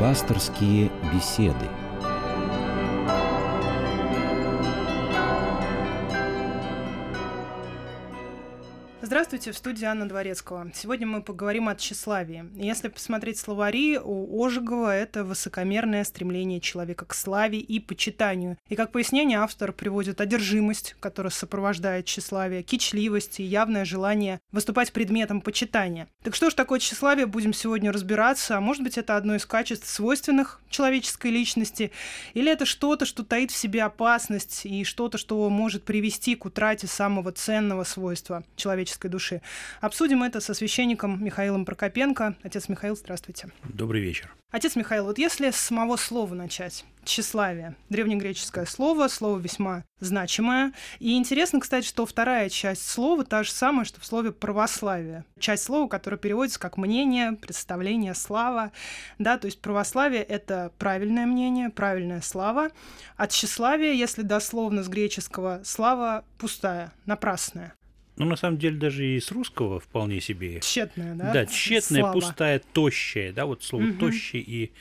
Пасторские беседы. Здравствуйте, в студии Анна Дворецкого. Сегодня мы поговорим о тщеславии. Если посмотреть словари, у Ожегова это высокомерное стремление человека к славе и почитанию. И как пояснение автор приводит одержимость, которая сопровождает тщеславие, кичливость и явное желание выступать предметом почитания. Так что ж такое тщеславие, будем сегодня разбираться. А может быть, это одно из качеств, свойственных человеческой личности, или это что-то, что таит в себе опасность и что-то, что может привести к утрате самого ценного свойства человеческой человеческой души. Обсудим это со священником Михаилом Прокопенко. Отец Михаил, здравствуйте. Добрый вечер. Отец Михаил, вот если с самого слова начать, тщеславие, древнегреческое слово, слово весьма значимое. И интересно, кстати, что вторая часть слова та же самая, что в слове православие. Часть слова, которая переводится как мнение, представление, слава. Да, то есть православие — это правильное мнение, правильная слава. А тщеславие, если дословно с греческого, слава пустая, напрасная. Ну, на самом деле, даже и с русского вполне себе. Тщетная, да? Да, тщетная, Слава. пустая, тощая, да, вот слово угу. тощая и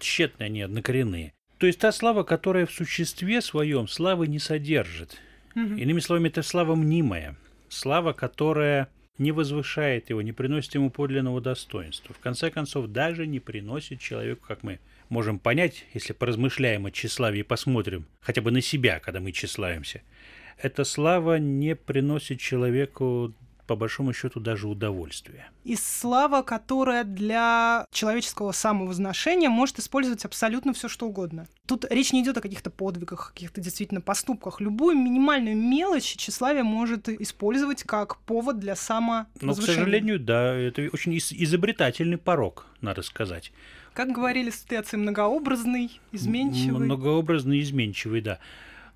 тщетная, они однокоренные. То есть та слава, которая в существе своем славы не содержит. Угу. Иными словами, это слава мнимая. Слава, которая не возвышает его, не приносит ему подлинного достоинства. В конце концов, даже не приносит человеку, как мы можем понять, если поразмышляем о тщеславии и посмотрим хотя бы на себя, когда мы тщеславимся – эта слава не приносит человеку по большому счету даже удовольствия. И слава, которая для человеческого самовозношения может использовать абсолютно все, что угодно. Тут речь не идет о каких-то подвигах, каких-то действительно поступках. Любую минимальную мелочь тщеславие может использовать как повод для самовозвышения. Но, к сожалению, да, это очень изобретательный порог, надо сказать. Как говорили отцы, многообразный, изменчивый. Многообразный, изменчивый, да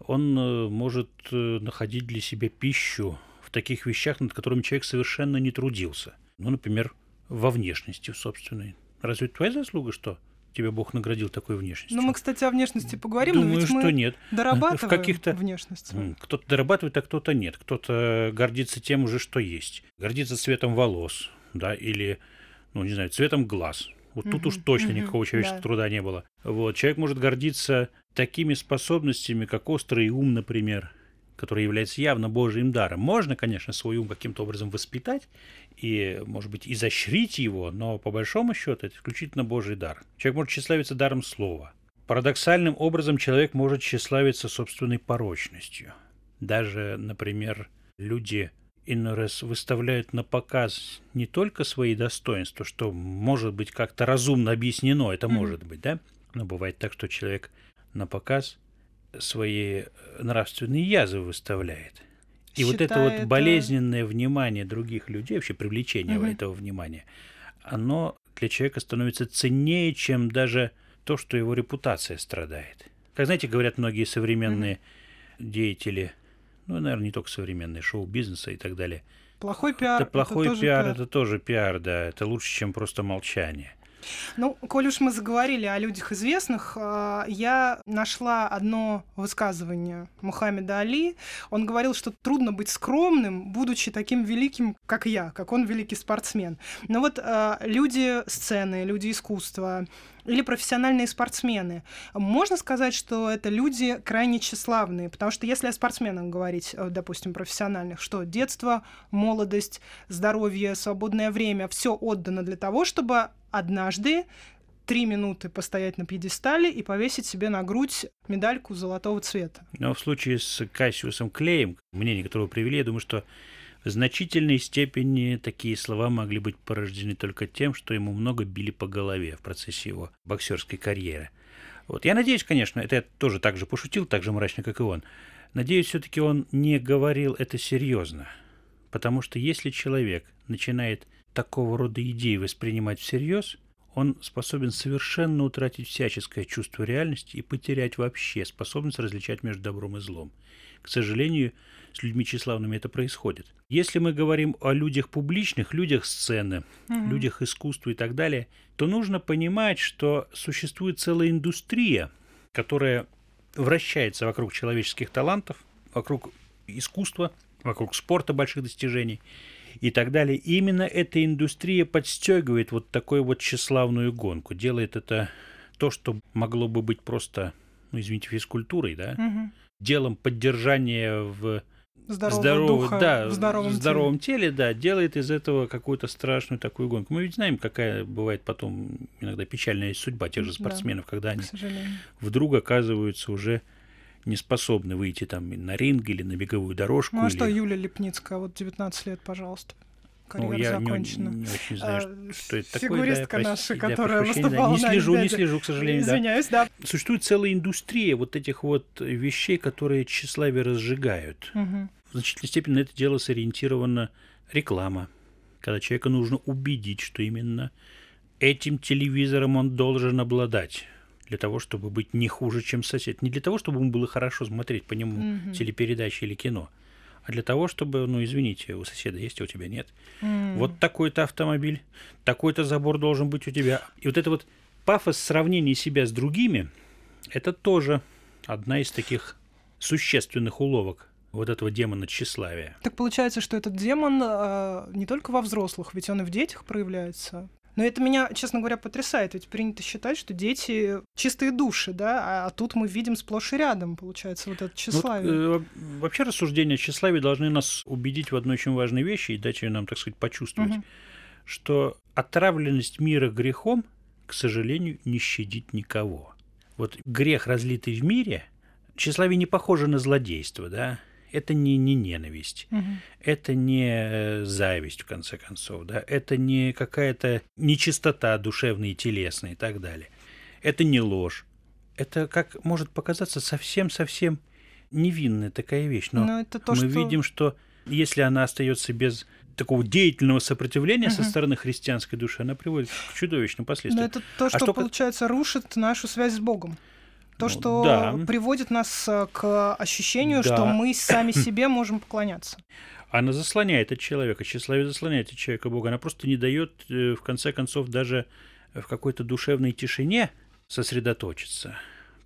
он э, может э, находить для себя пищу в таких вещах, над которыми человек совершенно не трудился. Ну, например, во внешности собственной. Разве это твоя заслуга, что тебя Бог наградил такой внешностью? Ну, мы, кстати, о внешности поговорим, Думаю, но ведь что мы нет. дорабатываем в каких-то... внешность. Кто-то дорабатывает, а кто-то нет. Кто-то гордится тем уже, что есть. Гордится цветом волос, да, или, ну, не знаю, цветом глаз. Вот угу, тут уж точно угу, никакого человеческого да. труда не было. Вот. Человек может гордиться такими способностями, как острый ум, например, который является явно Божьим даром. Можно, конечно, свой ум каким-то образом воспитать и, может быть, изощрить его, но по большому счету это исключительно Божий дар. Человек может тщеславиться даром слова. Парадоксальным образом человек может тщеславиться собственной порочностью. Даже, например, люди иной раз выставляют на показ не только свои достоинства, что может быть как-то разумно объяснено, это mm-hmm. может быть, да, но бывает так, что человек на показ свои нравственные язвы выставляет. И Считает, вот это вот болезненное внимание других людей, вообще привлечение угу. этого внимания, оно для человека становится ценнее, чем даже то, что его репутация страдает. Как знаете, говорят многие современные угу. деятели, ну, наверное, не только современные, шоу-бизнеса и так далее. Плохой пиар. Это плохой это пиар, пиар, это тоже пиар, да. Это лучше, чем просто молчание. Ну, коль уж мы заговорили о людях известных, а, я нашла одно высказывание Мухаммеда Али. Он говорил, что трудно быть скромным, будучи таким великим, как я, как он великий спортсмен. Но вот а, люди сцены, люди искусства, или профессиональные спортсмены. Можно сказать, что это люди крайне тщеславные, потому что если о спортсменах говорить, э, допустим, профессиональных, что детство, молодость, здоровье, свободное время, все отдано для того, чтобы однажды три минуты постоять на пьедестале и повесить себе на грудь медальку золотого цвета. Но в случае с Кассиусом Клеем, мнение которого привели, я думаю, что в значительной степени такие слова могли быть порождены только тем, что ему много били по голове в процессе его боксерской карьеры. Вот. Я надеюсь, конечно, это я тоже так же пошутил, так же мрачно, как и он. Надеюсь, все-таки он не говорил это серьезно. Потому что если человек начинает такого рода идеи воспринимать всерьез, он способен совершенно утратить всяческое чувство реальности и потерять вообще способность различать между добром и злом. К сожалению, с людьми тщеславными это происходит. Если мы говорим о людях публичных, людях сцены, mm людях искусства и так далее, то нужно понимать, что существует целая индустрия, которая вращается вокруг человеческих талантов, вокруг искусства, вокруг спорта больших достижений – и так далее. И именно эта индустрия подстегивает вот такую вот тщеславную гонку, делает это то, что могло бы быть просто, ну, извините, физкультурой, да, Мгм. делом поддержания в Здорового здорового- духа да, в здоровом, здоровом теле. теле, да, делает из этого какую-то страшную такую гонку. Мы ведь знаем, какая бывает потом иногда печальная судьба тех же Да. спортсменов, когда они вдруг оказываются уже не способны выйти там на ринг или на беговую дорожку. Ну а или... что, Юлия Лепницкая, вот 19 лет, пожалуйста. Ну, Карьера я не, закончена. не очень знаю, А, что это такое. Фигуристка да, наша, да, которая прощения, да. выступала Не на слежу, не слежу, к сожалению, да. Извиняюсь, да. Существует целая индустрия вот этих вот вещей, которые тщеславие разжигают. Мгм. В значительной степени на это дело сориентирована реклама, когда человека нужно убедить, что именно этим телевизором он должен обладать для того, чтобы быть не хуже, чем сосед. Не для того, чтобы ему было хорошо смотреть по нему Мгм. телепередачи или кино, а для того, чтобы, ну, извините, у соседа есть, а у тебя нет. М. Вот такой-то автомобиль, такой-то забор должен быть у тебя. И вот это вот пафос сравнения себя с другими, это тоже одна из таких существенных уловок вот этого демона тщеславия. Так получается, что этот демон э, не только во взрослых, ведь он и в детях проявляется. Но это меня, честно говоря, потрясает. Ведь принято считать, что дети чистые души, да, а, а тут мы видим сплошь и рядом, получается, вот это Ну вот, тщеславие. э, вообще рассуждения о тщеславии должны нас убедить в одной очень важной вещи и дать ее нам, так сказать, почувствовать, Мгм. что отравленность мира грехом, к сожалению, не щадит никого. Вот грех, разлитый в мире, тщеславие не похоже на злодейство, да? Это не, не ненависть, Мгм. это не э, зависть, в конце концов, да? Это не какая-то нечистота душевная и телесная и так далее. Это не ложь. Это, как может показаться, совсем-совсем невинная такая вещь. Но Но это то, мы что... видим, что если она остается без такого деятельного сопротивления со Мгм. стороны христианской души, она приводит к чудовищным Но последствиям. это то, что, что ка- получается, рушит нашу связь с Богом. То, Ну, что да. приводит нас э, к ощущению, что Да. мы сами себе можем поклоняться. Она заслоняет от человека, тщеславие заслоняет от человека Бога. Она просто не дает, э, в конце концов, даже в какой-то душевной тишине сосредоточиться.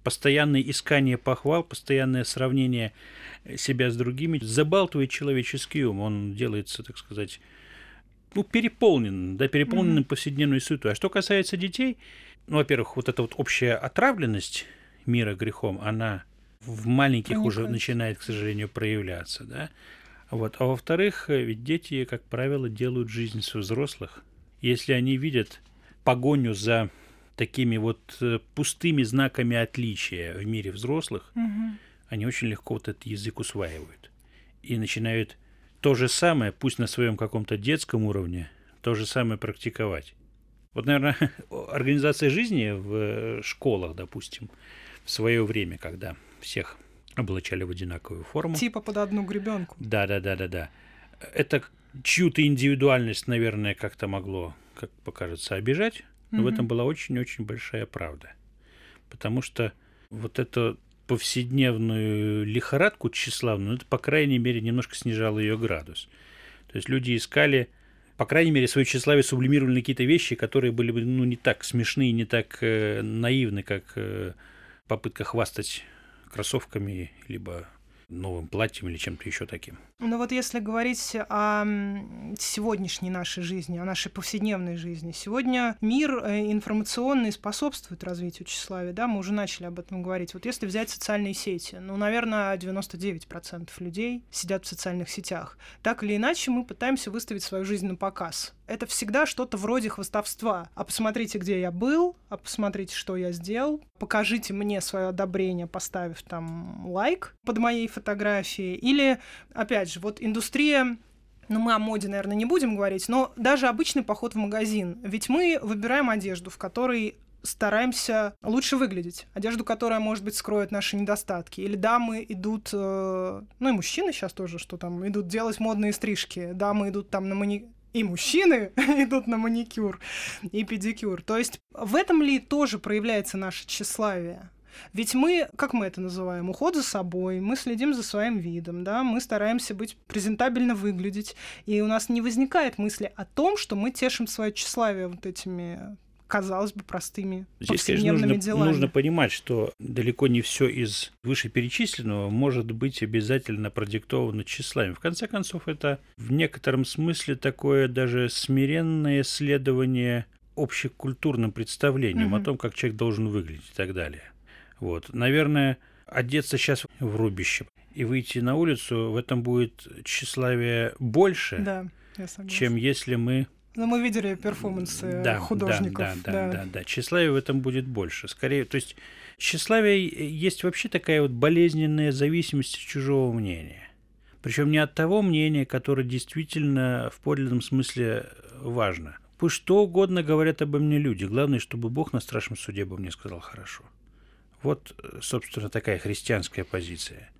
Постоянное искание похвал, постоянное сравнение себя с другими забалтывает человеческий ум. Он делается, так сказать, ну, переполнен, да, переполненным повседневной суетой. А что касается детей, ну, во-первых, вот эта вот общая отравленность мира грехом, она в маленьких уже Проникает. начинает, к сожалению, проявляться, да. Вот. А во-вторых, э, ведь дети, как правило, делают жизнь со взрослых. Если они видят погоню за такими вот э, пустыми знаками отличия в мире взрослых, Мгм. они очень легко вот этот язык усваивают. И начинают то же самое, пусть на своем каком-то детском уровне, то же самое практиковать. Вот, наверное, организация жизни в э, школах, допустим, в свое время, когда всех облачали в одинаковую форму. Типа под одну гребенку. Да, да, да, да, да. Это чью-то индивидуальность, наверное, как-то могло, как покажется, обижать. Но в Мгм. этом была очень-очень большая правда. Потому что вот эту повседневную лихорадку тщеславную, ну, это, по крайней мере, немножко снижало ее градус. То есть люди искали, по крайней мере, свое тщеславие сублимировали какие-то вещи, которые были бы ну, не так смешные, не так э, наивны, как э, попытка хвастать кроссовками, либо новым платьем или чем-то еще таким. Ну вот если говорить о сегодняшней нашей жизни, о нашей повседневной жизни, сегодня мир э, информационный способствует развитию тщеславия, да, мы уже начали об этом говорить. Вот если взять социальные сети, ну, наверное, 99% людей сидят в социальных сетях. Так или иначе мы пытаемся выставить свою жизнь на показ. Это всегда что-то вроде хвастовства. А посмотрите, где я был, а посмотрите, что я сделал, покажите мне свое одобрение, поставив там лайк под моей фотографией. Или, опять же, вот индустрия ну, мы о моде, наверное, не будем говорить, но даже обычный поход в магазин. Ведь мы выбираем одежду, в которой стараемся лучше выглядеть. Одежду, которая, может быть, скроет наши недостатки. Или дамы идут, э, ну и мужчины сейчас тоже, что там, идут делать модные стрижки. Дамы идут там на мани... И мужчины идут на маникюр и педикюр. То есть в этом ли тоже проявляется наше тщеславие? Ведь мы, как мы это называем, уход за собой, мы следим за своим видом, да, мы стараемся быть презентабельно выглядеть, и у нас не возникает мысли о том, что мы тешим свое тщеславие вот этими казалось бы, простыми Здесь, конечно, нужно, делами. нужно понимать, что далеко не все из вышеперечисленного может быть обязательно продиктовано числами. В конце концов, это в некотором смысле такое даже смиренное следование общекультурным представлением угу. о том, как человек должен выглядеть и так далее. Вот. Наверное, одеться сейчас в рубище и выйти на улицу, в этом будет тщеславие больше, да, чем если мы ну, мы видели перформансы да, художников. Да, да, да, да, да, да. В этом будет больше. Скорее, то есть тщеславие есть вообще такая вот болезненная зависимость от чужого мнения. Причем не от того мнения, которое действительно в подлинном смысле важно. Пусть что угодно говорят обо мне люди. Главное, чтобы Бог на страшном суде обо мне сказал хорошо. Вот, собственно, такая христианская позиция.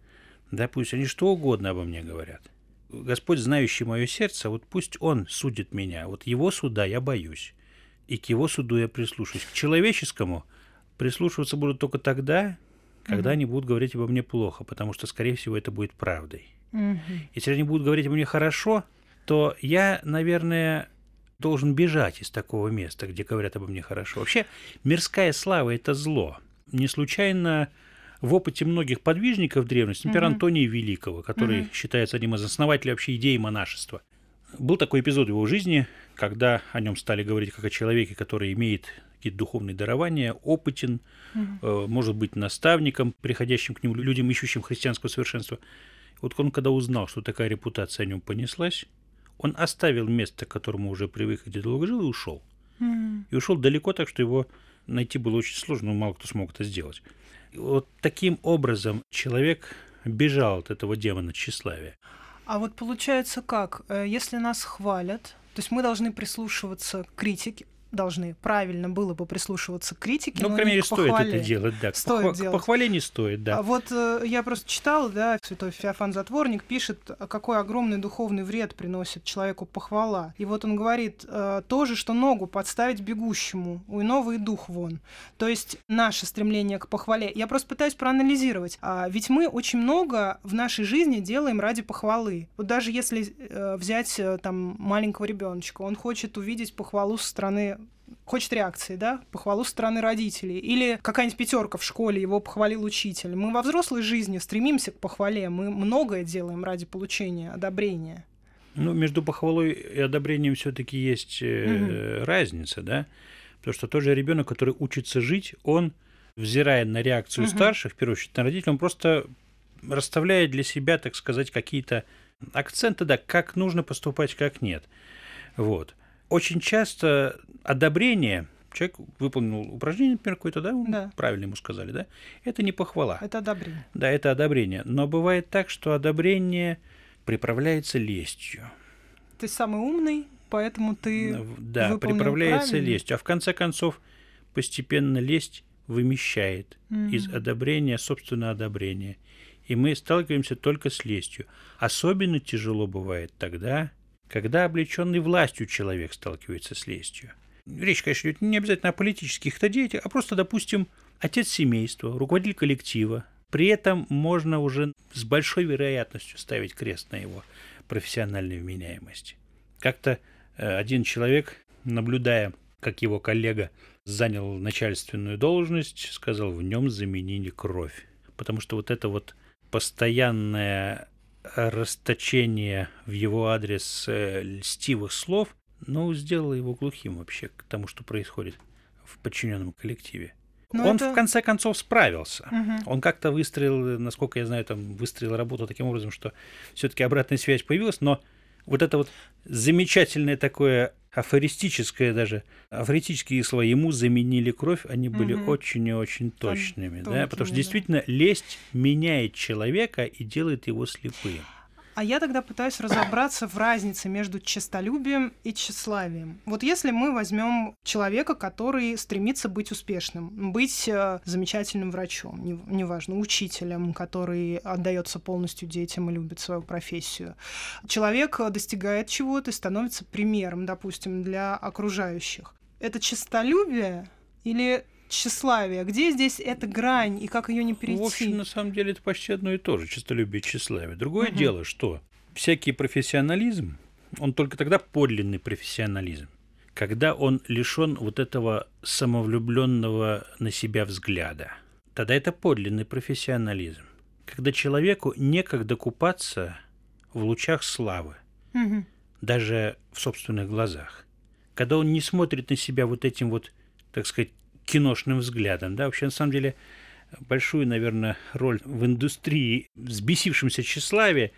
Да, пусть они что угодно обо мне говорят. Господь, знающий мое сердце, вот пусть Он судит меня. Вот Его суда я боюсь. И к Его суду я прислушаюсь. К человеческому прислушиваться буду только тогда, когда угу. они будут говорить обо мне плохо, потому что, скорее всего, это будет правдой. Угу. Если они будут говорить обо мне хорошо, то я, наверное, должен бежать из такого места, где говорят обо мне хорошо. Вообще, мирская слава – это зло. Не случайно в опыте многих подвижников древности, например, угу. Антония Великого, который угу. считается одним из основателей вообще идеи монашества. Был такой эпизод в его жизни, когда о нем стали говорить как о человеке, который имеет какие-то духовные дарования, опытен, угу. может быть наставником, приходящим к нему людям, ищущим христианского совершенства. Вот он, когда узнал, что такая репутация о нем понеслась, он оставил место, к которому уже привык, где долго жил, и ушел. Mm. И ушел далеко, так что его найти было очень сложно, но мало кто смог это сделать. Вот таким образом человек бежал от этого демона тщеславия. А вот получается как? Э, если нас хвалят, то есть мы должны прислушиваться к критике, должны правильно было бы прислушиваться к критике. Ну, крайней мере, стоит это делать, да. Стоит Похва- делать. Похвале не стоит, да. А вот э, я просто читал, да, святой Феофан Затворник пишет, какой огромный духовный вред приносит человеку похвала. И вот он говорит, э, то же, что ногу подставить бегущему, у иного и дух вон. То есть наше стремление к похвале. Я просто пытаюсь проанализировать. А, ведь мы очень много в нашей жизни делаем ради похвалы. Вот даже если э, взять э, там маленького ребеночка, он хочет увидеть похвалу со стороны хочет реакции, да, похвалу со стороны родителей. Или какая-нибудь пятерка в школе, его похвалил учитель. Мы во взрослой жизни стремимся к похвале, мы многое делаем ради получения одобрения. Ну, между похвалой и одобрением все-таки есть угу. разница, да? Потому что тот же ребенок, который учится жить, он, взирая на реакцию угу. старших, в первую очередь на родителей, он просто расставляет для себя, так сказать, какие-то акценты, да, как нужно поступать, как нет. Вот очень часто одобрение человек выполнил упражнение, например, какое-то, да, да, правильно ему сказали, да, это не похвала. Это одобрение. Да, это одобрение. Но бывает так, что одобрение приправляется лестью. Ты самый умный, поэтому ты Да, приправляется правильно. лестью. А в конце концов постепенно лесть вымещает mm-hmm. из одобрения собственное одобрение. И мы сталкиваемся только с лестью. Особенно тяжело бывает тогда, когда облеченный властью человек сталкивается с лестью. Речь, конечно, идет не обязательно о политических-то деятелях, а просто, допустим, отец семейства, руководитель коллектива. При этом можно уже с большой вероятностью ставить крест на его профессиональной вменяемости. Как-то э, один человек, наблюдая, как его коллега занял начальственную должность, сказал, в нем заменили кровь. Потому что вот это вот постоянное расточение в его адрес э, льстивых слов, ну, сделало его глухим вообще к тому, что происходит в подчиненном коллективе. Но ну, он это... в конце концов справился. Угу. Он как-то выстроил, насколько я знаю, там выстроил работу таким образом, что все-таки обратная связь появилась, но вот это вот замечательное такое афористическое даже, афористические слова ему заменили кровь, они были угу. очень и очень точными, Там, да, потому что действительно лесть меняет человека и делает его слепым. А я тогда пытаюсь разобраться в разнице между честолюбием и тщеславием. Вот если мы возьмем человека, который стремится быть успешным, быть э, замечательным врачом, неважно, не учителем, который отдается полностью детям и любит свою профессию, человек достигает чего-то и становится примером, допустим, для окружающих. Это честолюбие или тщеславие. Где здесь эта грань и как ее не перейти? В общем, на самом деле это почти одно и то же, честолюбие и тщеславие. Другое угу. дело, что всякий профессионализм, он только тогда подлинный профессионализм, когда он лишен вот этого самовлюбленного на себя взгляда. Тогда это подлинный профессионализм. Когда человеку некогда купаться в лучах славы, угу. даже в собственных глазах когда он не смотрит на себя вот этим вот, так сказать, киношным взглядом, да, вообще на самом деле большую, наверное, роль в индустрии взбесившемся тщеславия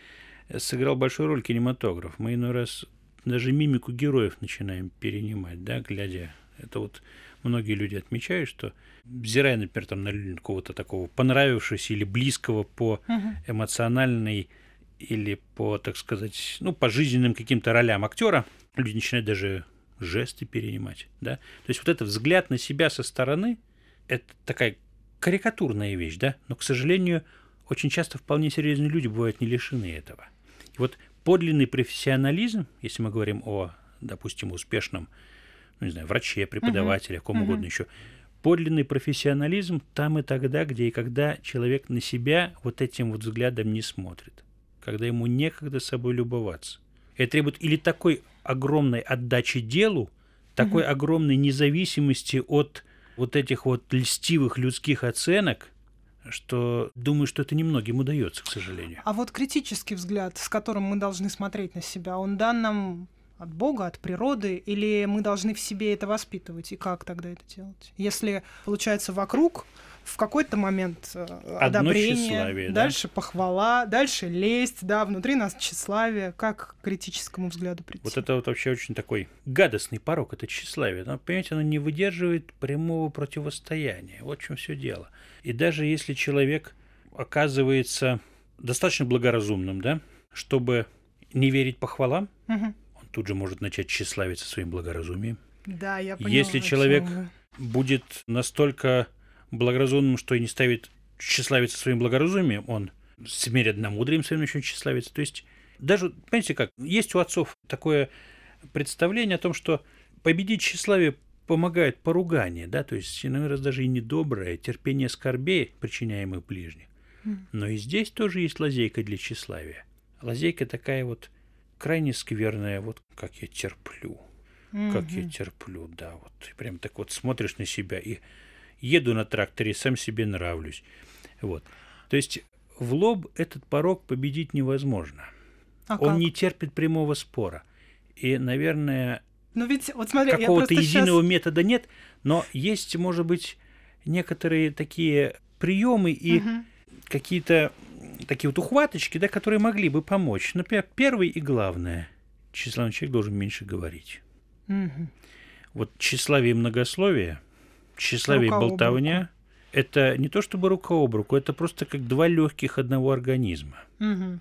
сыграл большую роль кинематограф. Мы иной раз даже мимику героев начинаем перенимать, да, глядя. Это вот многие люди отмечают, что взирая, например, там, на какого-то такого понравившегося или близкого по эмоциональной или по, так сказать, ну, по жизненным каким-то ролям актера, люди начинают даже жесты перенимать, да. То есть вот этот взгляд на себя со стороны, это такая карикатурная вещь, да, но, к сожалению, очень часто вполне серьезные люди бывают не лишены этого. И вот подлинный профессионализм, если мы говорим о, допустим, успешном, ну, не знаю, враче, преподавателе, uh-huh. ком uh-huh. угодно еще, подлинный профессионализм там и тогда, где и когда человек на себя вот этим вот взглядом не смотрит, когда ему некогда собой любоваться. Это требует или такой огромной отдачи делу, такой uh-huh. огромной независимости от вот этих вот льстивых людских оценок, что думаю, что это немногим удается, к сожалению. А вот критический взгляд, с которым мы должны смотреть на себя, он дан нам от Бога, от природы, или мы должны в себе это воспитывать? И как тогда это делать? Если, получается, вокруг в какой-то момент э, одобрение, дальше да? похвала, дальше лесть, да, внутри нас тщеславие. Как к критическому взгляду прийти? Вот это вот вообще очень такой гадостный порог, это тщеславие. Но, понимаете, оно не выдерживает прямого противостояния. Вот в чем все дело. И даже если человек оказывается достаточно благоразумным, да, чтобы не верить похвалам, угу. он тут же может начать тщеславиться своим благоразумием. Да, я поняла. Если человек будет настолько благоразумным, что и не ставит тщеславиться своим благоразумием, он смерит одномудрием своим начнет тщеславиться. То есть даже, понимаете как, есть у отцов такое представление о том, что победить тщеславие помогает поругание, да, то есть иной раз даже и недоброе, терпение скорбей, причиняемых ближних. Но и здесь тоже есть лазейка для тщеславия. Лазейка такая вот крайне скверная, вот как я терплю, как я терплю, да, вот. И прям так вот смотришь на себя и еду на тракторе, сам себе нравлюсь. Вот. То есть в лоб этот порог победить невозможно. А Он как? не терпит прямого спора. И, наверное, но ведь, вот смотри, какого-то единого сейчас... метода нет, но есть, может быть, некоторые такие приемы и угу. какие-то такие вот ухваточки, да, которые могли бы помочь. Например, первый и главное, тщеславный человек должен меньше говорить. Угу. Вот тщеславие и многословие – тщеславие и болтовня – это не то чтобы рука об руку, это просто как два легких одного организма. Угу.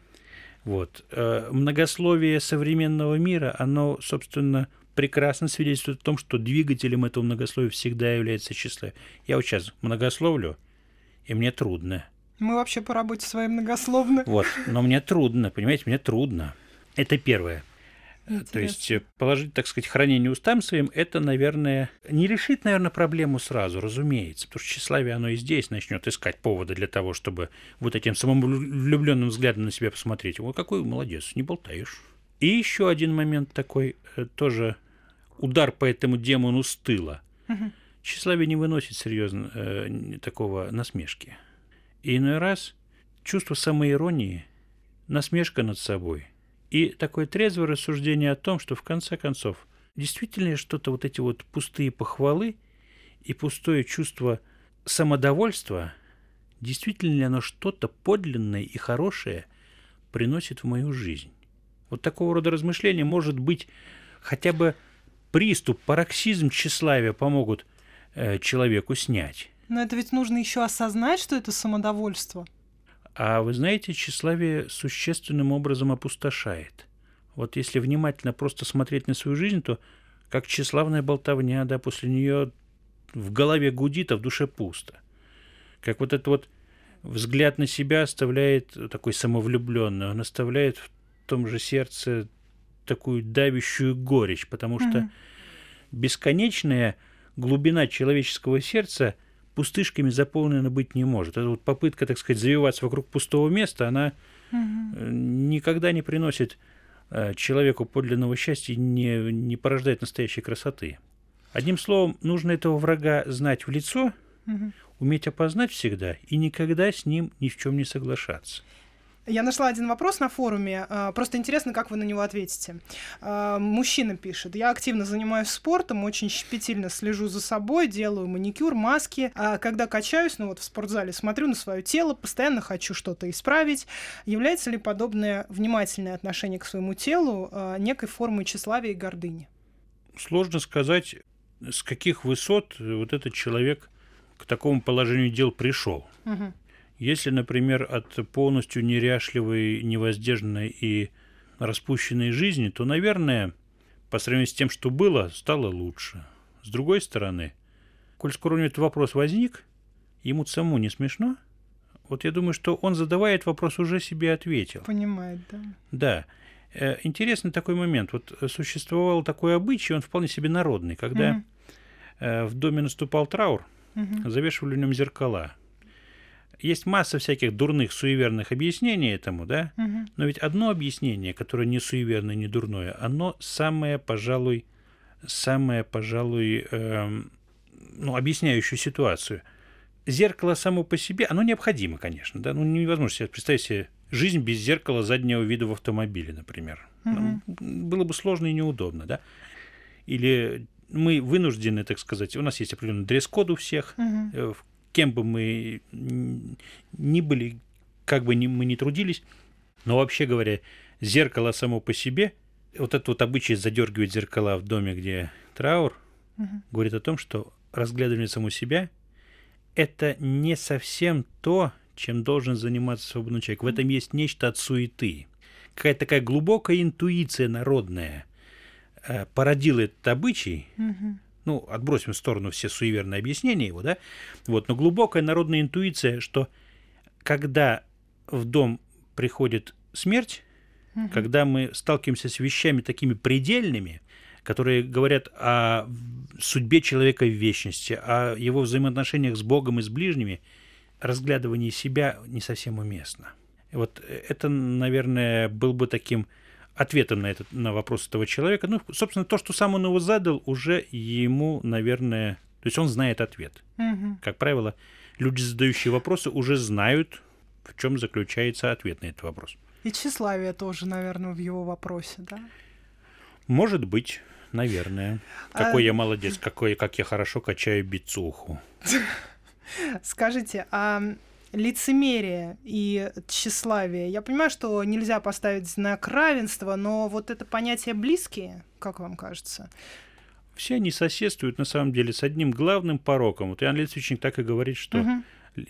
Вот. Э, многословие современного мира, оно, собственно, прекрасно свидетельствует о том, что двигателем этого многословия всегда является тщеславие. Я вот сейчас многословлю, и мне трудно. Мы вообще по работе своей многословны. Вот, но мне трудно, понимаете, мне трудно. Это первое. Интересно. То есть э, положить, так сказать, хранение устам своим, это, наверное, не решит, наверное, проблему сразу, разумеется, потому что тщеславие, оно и здесь начнет искать повода для того, чтобы вот этим самовлюбленным взглядом на себя посмотреть. Вот какой молодец, не болтаешь. И еще один момент такой, э, тоже удар по этому демону с тыла. Угу. Тщеславие не выносит серьезно э, такого насмешки. И иной раз чувство самоиронии, насмешка над собой – и такое трезвое рассуждение о том, что в конце концов действительно что-то вот эти вот пустые похвалы и пустое чувство самодовольства, действительно ли оно что-то подлинное и хорошее приносит в мою жизнь. Вот такого рода размышления, может быть, хотя бы приступ, пароксизм тщеславия помогут э, человеку снять. Но это ведь нужно еще осознать, что это самодовольство – а вы знаете, тщеславие существенным образом опустошает. Вот если внимательно просто смотреть на свою жизнь, то как тщеславная болтовня, да, после нее в голове гудит, а в душе пусто. Как вот этот вот взгляд на себя оставляет такой самовлюбленный, он оставляет в том же сердце такую давящую горечь, потому что бесконечная глубина человеческого сердца – пустышками заполнена быть не может. Это вот попытка, так сказать, завиваться вокруг пустого места, она угу. никогда не приносит э, человеку подлинного счастья не, не порождает настоящей красоты. Одним словом, нужно этого врага знать в лицо, угу. уметь опознать всегда и никогда с ним ни в чем не соглашаться. Я нашла один вопрос на форуме. А, просто интересно, как вы на него ответите. А, мужчина пишет. Я активно занимаюсь спортом, очень щепетильно слежу за собой, делаю маникюр, маски. А когда качаюсь, ну вот в спортзале, смотрю на свое тело, постоянно хочу что-то исправить. Является ли подобное внимательное отношение к своему телу некой формой тщеславия и гордыни? Сложно сказать, с каких высот вот этот человек к такому положению дел пришел. Угу. Если, например, от полностью неряшливой, невоздержанной и распущенной жизни, то, наверное, по сравнению с тем, что было, стало лучше. С другой стороны, коль скоро у него этот вопрос возник, ему самому не смешно, вот я думаю, что он, задавая этот вопрос, уже себе ответил. Понимает, да. Да. Э, интересный такой момент. Вот существовал такой обычай, он вполне себе народный, когда угу. в доме наступал траур, угу. завешивали в нем зеркала – есть масса всяких дурных, суеверных объяснений этому, да? Угу. Но ведь одно объяснение, которое не суеверное, не дурное, оно самое, пожалуй, самое, пожалуй, эм, ну, объясняющую ситуацию. Зеркало само по себе, оно необходимо, конечно, да? Ну, невозможно себе представить себе жизнь без зеркала заднего вида в автомобиле, например. Угу. было бы сложно и неудобно, да? Или мы вынуждены, так сказать, у нас есть определенный дресс-код у всех, угу кем бы мы ни были, как бы ни, мы ни трудились, но вообще говоря, зеркало само по себе, вот этот вот обычай задергивать зеркала в доме, где траур, угу. говорит о том, что разглядывание саму себя – это не совсем то, чем должен заниматься свободный человек. В этом есть нечто от суеты. Какая-то такая глубокая интуиция народная э, породила этот обычай, угу ну, отбросим в сторону все суеверные объяснения его, да, вот, но глубокая народная интуиция, что когда в дом приходит смерть, угу. когда мы сталкиваемся с вещами такими предельными, которые говорят о судьбе человека в вечности, о его взаимоотношениях с Богом и с ближними, разглядывание себя не совсем уместно. Вот это, наверное, был бы таким ответом на, этот, на вопрос этого человека. Ну, собственно, то, что сам он его задал, уже ему, наверное... То есть он знает ответ. Угу. Как правило, люди, задающие вопросы, уже знают, в чем заключается ответ на этот вопрос. И тщеславие тоже, наверное, в его вопросе, да? Может быть, наверное. Какой а... я молодец, какой, как я хорошо качаю бицуху. Скажите, а лицемерие и тщеславие. Я понимаю, что нельзя поставить знак равенства, но вот это понятие близкие, как вам кажется? Все они соседствуют, на самом деле, с одним главным пороком. Вот Иоанн Литвичник так и говорит, что угу.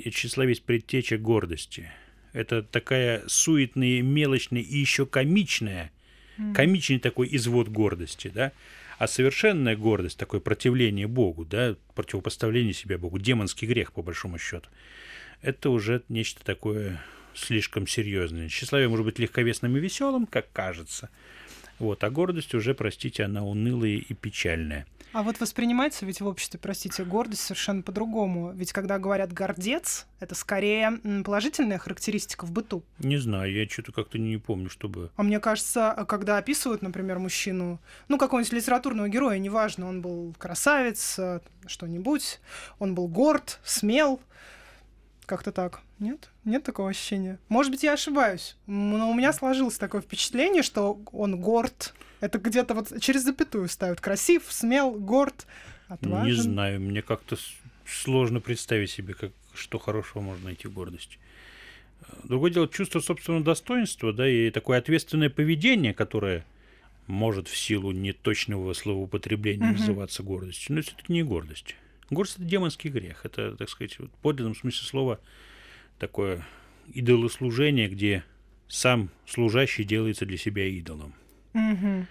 тщеславие предтеча гордости. Это такая суетная, мелочная и еще комичная, угу. комичный такой извод гордости, да? А совершенная гордость, такое противление Богу, да, противопоставление себя Богу, демонский грех, по большому счету это уже нечто такое слишком серьезное. Тщеславие может быть легковесным и веселым, как кажется. Вот, а гордость уже, простите, она унылая и печальная. А вот воспринимается ведь в обществе, простите, гордость совершенно по-другому. Ведь когда говорят гордец, это скорее положительная характеристика в быту. Не знаю, я что-то как-то не помню, чтобы... А мне кажется, когда описывают, например, мужчину, ну, какого-нибудь литературного героя, неважно, он был красавец, э, что-нибудь, он был горд, смел, как-то так. Нет? Нет такого ощущения? Может быть, я ошибаюсь, но у меня сложилось такое впечатление, что он горд. Это где-то вот через запятую ставят. Красив, смел, горд, отважен. Не знаю, мне как-то сложно представить себе, как, что хорошего можно найти в гордости. Другое дело, чувство собственного достоинства, да, и такое ответственное поведение, которое может в силу неточного словоупотребления mm-hmm. называться гордостью. Но это не гордость. Гордость – это демонский грех. Это, так сказать, в подлинном смысле слова такое идолослужение, где сам служащий делается для себя идолом. Угу.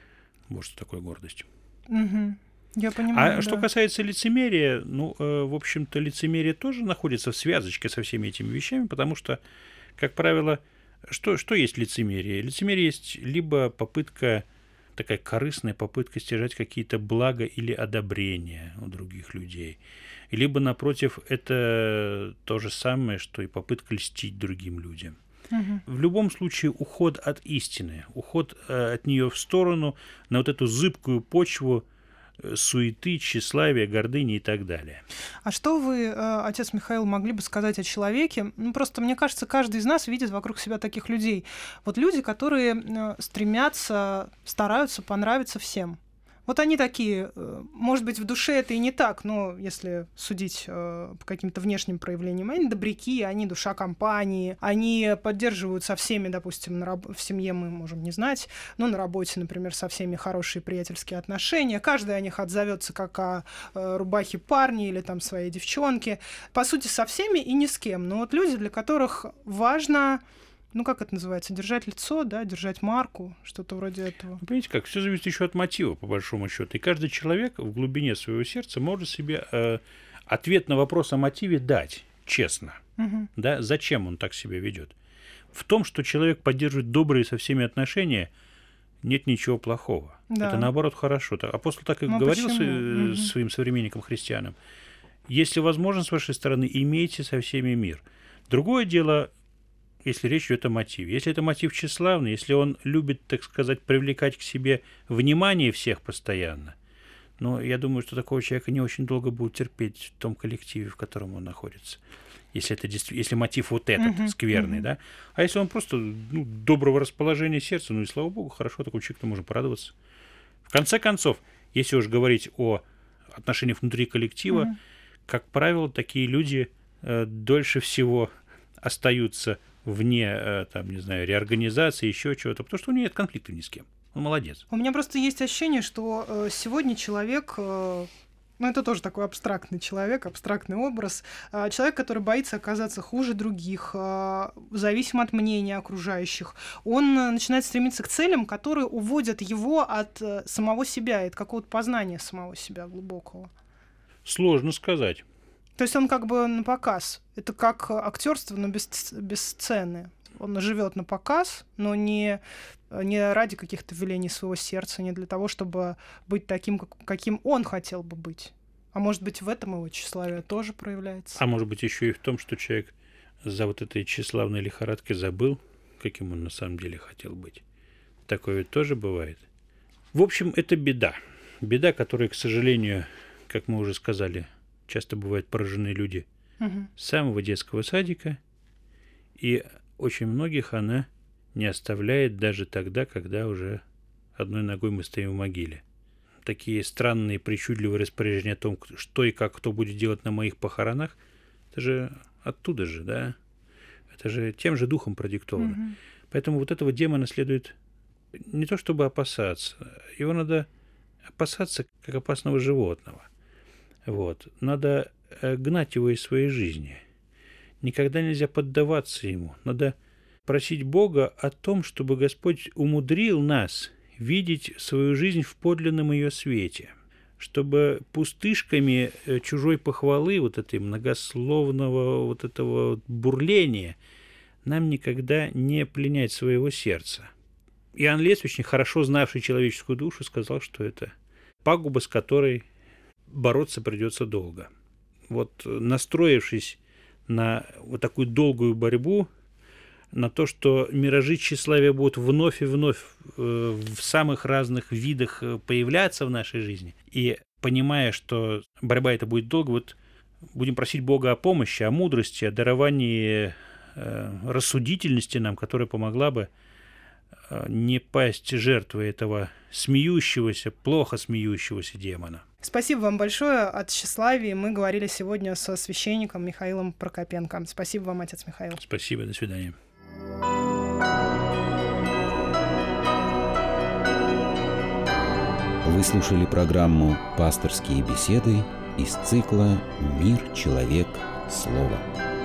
Вот что такое гордость. Угу. Я понимаю. А да. что касается лицемерия, ну, э, в общем-то, лицемерие тоже находится в связочке со всеми этими вещами, потому что, как правило, что, что есть лицемерие? Лицемерие есть либо попытка такая корыстная попытка стяжать какие-то блага или одобрения у других людей. Либо, напротив, это то же самое, что и попытка льстить другим людям. Угу. В любом случае уход от истины, уход э, от нее в сторону на вот эту зыбкую почву суеты, тщеславия, гордыни и так далее. А что вы, э, отец Михаил, могли бы сказать о человеке? Ну, просто, мне кажется, каждый из нас видит вокруг себя таких людей. Вот люди, которые э, стремятся, стараются понравиться всем. Вот они такие, э, может быть, в душе это и не так, но если судить э, по каким-то внешним проявлениям, они добряки, они душа компании, они поддерживают со всеми, допустим, на раб- в семье мы можем не знать, но на работе, например, со всеми хорошие приятельские отношения. Каждый о них отзовется как о э, рубахе парни или там своей девчонке. По сути, со всеми и ни с кем. Но вот люди, для которых важно ну как это называется, держать лицо, да, держать марку, что-то вроде этого. Вы понимаете, как все зависит еще от мотива, по большому счету. И каждый человек в глубине своего сердца может себе э, ответ на вопрос о мотиве дать, честно. Угу. Да, зачем он так себя ведет? В том, что человек поддерживает добрые со всеми отношения, нет ничего плохого. Да. Это наоборот хорошо. Апостол так и ну, говорил почему? своим современникам христианам. Если возможно с вашей стороны, имейте со всеми мир. Другое дело, если речь идет о мотиве. Если это мотив тщеславный, если он любит, так сказать, привлекать к себе внимание всех постоянно, но я думаю, что такого человека не очень долго будут терпеть в том коллективе, в котором он находится. Если, это если мотив вот этот uh-huh, скверный, uh-huh. да. А если он просто ну, доброго расположения сердца, ну и слава богу, хорошо, такому человеку можно порадоваться. В конце концов, если уж говорить о отношениях внутри коллектива, uh-huh. как правило, такие люди э, дольше всего остаются вне, э, там, не знаю, реорганизации, еще чего-то, потому что у него нет конфликта ни с кем. Он молодец. У меня просто есть ощущение, что э, сегодня человек э, ну, это тоже такой абстрактный человек, абстрактный образ. Человек, который боится оказаться хуже других, зависим от мнения окружающих. Он начинает стремиться к целям, которые уводят его от самого себя, от какого-то познания самого себя глубокого. Сложно сказать. То есть он как бы на показ. Это как актерство, но без, без сцены. Он живет на показ, но не, не ради каких-то велений своего сердца, не для того, чтобы быть таким, каким он хотел бы быть. А может быть, в этом его тщеславие тоже проявляется. А может быть, еще и в том, что человек за вот этой тщеславной лихорадкой забыл, каким он на самом деле хотел быть. Такое ведь тоже бывает. В общем, это беда. Беда, которая, к сожалению, как мы уже сказали, часто бывают поражены люди угу. с самого детского садика, и очень многих она не оставляет даже тогда, когда уже одной ногой мы стоим в могиле. Такие странные, причудливые распоряжения о том, что и как кто будет делать на моих похоронах, это же оттуда же, да? Это же тем же духом продиктовано. Угу. Поэтому вот этого демона следует не то чтобы опасаться, его надо опасаться как опасного животного – вот. Надо э, гнать его из своей жизни. Никогда нельзя поддаваться ему. Надо просить Бога о том, чтобы Господь умудрил нас видеть свою жизнь в подлинном ее свете, чтобы пустышками э, чужой похвалы, вот этой многословного вот этого бурления, нам никогда не пленять своего сердца. Иоанн Лесвич, хорошо знавший человеческую душу, сказал, что это пагуба, с которой бороться придется долго. Вот настроившись на вот такую долгую борьбу, на то, что миражи тщеславия будут вновь и вновь э, в самых разных видах э, появляться в нашей жизни, и понимая, что борьба это будет долго, вот будем просить Бога о помощи, о мудрости, о даровании э, рассудительности нам, которая помогла бы не пасть жертвой этого смеющегося, плохо смеющегося демона. Спасибо вам большое от тщеславии. Мы говорили сегодня со священником Михаилом Прокопенко. Спасибо вам, отец Михаил. Спасибо, до свидания. Вы слушали программу «Пасторские беседы» из цикла «Мир, человек, слово».